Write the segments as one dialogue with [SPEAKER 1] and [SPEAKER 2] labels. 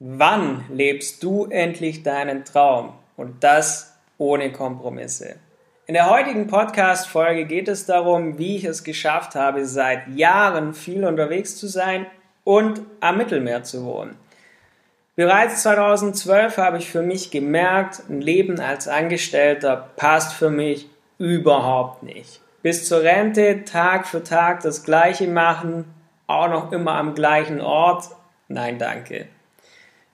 [SPEAKER 1] Wann lebst du endlich deinen Traum? Und das ohne Kompromisse. In der heutigen Podcast-Folge geht es darum, wie ich es geschafft habe, seit Jahren viel unterwegs zu sein und am Mittelmeer zu wohnen. Bereits 2012 habe ich für mich gemerkt, ein Leben als Angestellter passt für mich überhaupt nicht. Bis zur Rente Tag für Tag das Gleiche machen, auch noch immer am gleichen Ort. Nein, danke.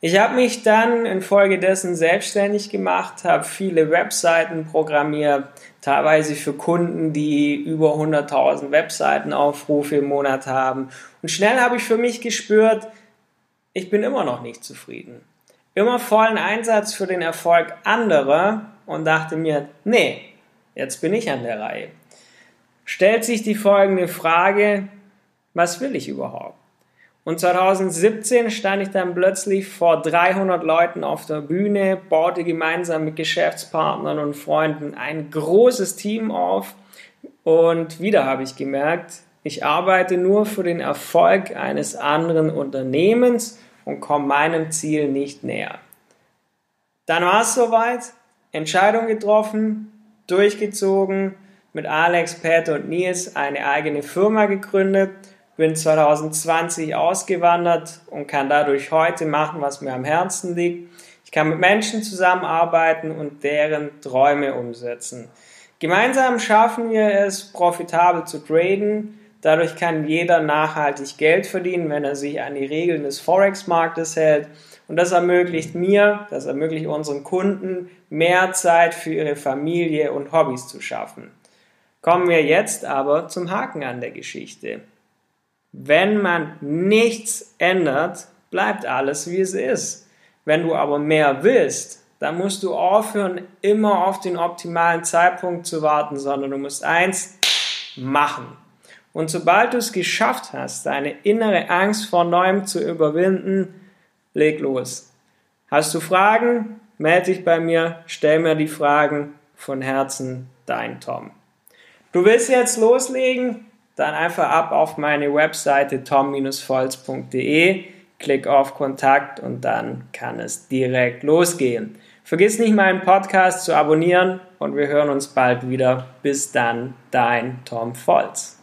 [SPEAKER 1] Ich habe mich dann infolgedessen selbstständig gemacht, habe viele Webseiten programmiert, teilweise für Kunden, die über 100.000 Webseitenaufrufe im Monat haben. Und schnell habe ich für mich gespürt, ich bin immer noch nicht zufrieden. Immer vollen Einsatz für den Erfolg anderer und dachte mir, nee, jetzt bin ich an der Reihe. Stellt sich die folgende Frage, was will ich überhaupt? Und 2017 stand ich dann plötzlich vor 300 Leuten auf der Bühne, baute gemeinsam mit Geschäftspartnern und Freunden ein großes Team auf. Und wieder habe ich gemerkt, ich arbeite nur für den Erfolg eines anderen Unternehmens und komme meinem Ziel nicht näher. Dann war es soweit, Entscheidung getroffen, durchgezogen, mit Alex, Peter und Nils eine eigene Firma gegründet bin 2020 ausgewandert und kann dadurch heute machen, was mir am Herzen liegt. Ich kann mit Menschen zusammenarbeiten und deren Träume umsetzen. Gemeinsam schaffen wir es, profitabel zu traden. Dadurch kann jeder nachhaltig Geld verdienen, wenn er sich an die Regeln des Forex-Marktes hält. Und das ermöglicht mir, das ermöglicht unseren Kunden, mehr Zeit für ihre Familie und Hobbys zu schaffen. Kommen wir jetzt aber zum Haken an der Geschichte. Wenn man nichts ändert, bleibt alles wie es ist. Wenn du aber mehr willst, dann musst du aufhören, immer auf den optimalen Zeitpunkt zu warten, sondern du musst eins machen. Und sobald du es geschafft hast, deine innere Angst vor Neuem zu überwinden, leg los. Hast du Fragen? Melde dich bei mir, stell mir die Fragen von Herzen, dein Tom. Du willst jetzt loslegen? Dann einfach ab auf meine Webseite tom-volz.de, klick auf Kontakt und dann kann es direkt losgehen. Vergiss nicht meinen Podcast zu abonnieren und wir hören uns bald wieder. Bis dann, dein Tom Volz.